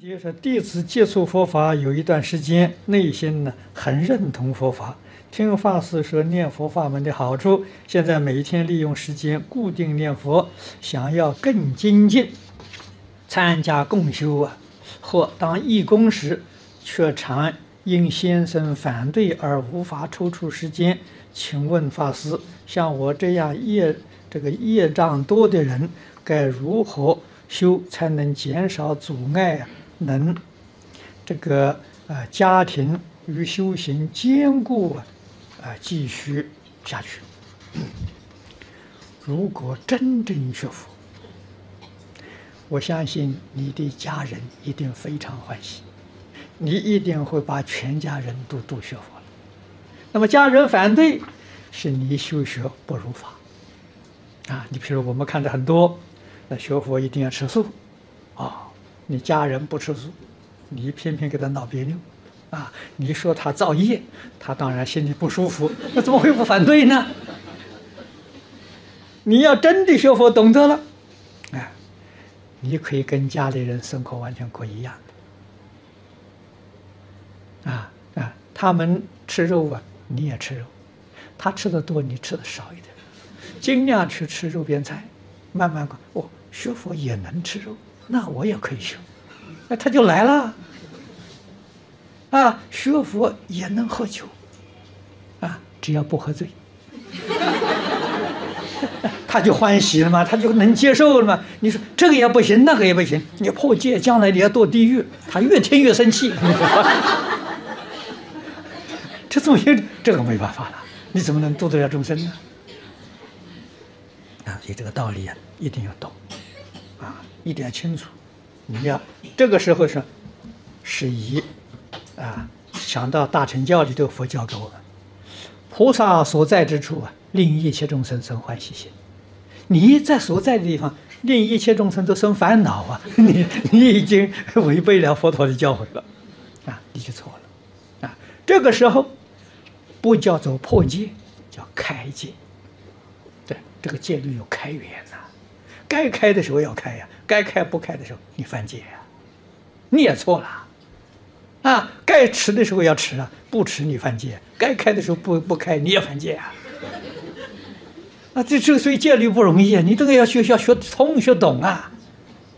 就是弟子接触佛法有一段时间，内心呢很认同佛法，听法师说念佛法门的好处，现在每一天利用时间固定念佛，想要更精进，参加共修啊，或当义工时，却常因先生反对而无法抽出时间。请问法师，像我这样业这个业障多的人，该如何修才能减少阻碍啊？能，这个呃家庭与修行兼顾啊，啊继续下去。如果真正学佛，我相信你的家人一定非常欢喜，你一定会把全家人都都学佛了。那么家人反对，是你修学不如法。啊，你比如我们看的很多，那学佛一定要吃素，啊、你家人不吃素，你偏偏给他闹别扭，啊！你说他造业，他当然心里不舒服，那怎么会不反对呢？你要真的学佛懂得了，哎，你可以跟家里人生活完全过一样，啊啊！他们吃肉啊，你也吃肉，他吃的多，你吃的少一点，尽量去吃肉边菜，慢慢搞。哦，学佛也能吃肉。那我也可以学，那他就来了。啊，学佛也能喝酒，啊，只要不喝醉，他就欢喜了嘛，他就能接受了嘛。你说这个也不行，那个也不行，你破戒，将来你要堕地狱，他越听越生气。这东西，这个没办法了，你怎么能度得了众生呢？啊，所以这个道理啊，一定要懂。啊一点清楚，你要这个时候是，是以啊想到大乘教里头佛教给我们，菩萨所在之处啊，令一切众生生欢喜心。你在所在的地方，令一切众生都生烦恼啊，你你已经违背了佛陀的教诲了，啊，你就错了，啊，这个时候不叫做破戒，叫开戒。对，这个戒律有开缘呐。该开的时候要开呀，该开不开的时候你犯戒呀，你也错了，啊，该吃的时候要吃啊，不吃你犯戒；该开的时候不不开你也犯戒啊，啊，这这所以戒律不容易啊，你这个要学要学通学懂啊。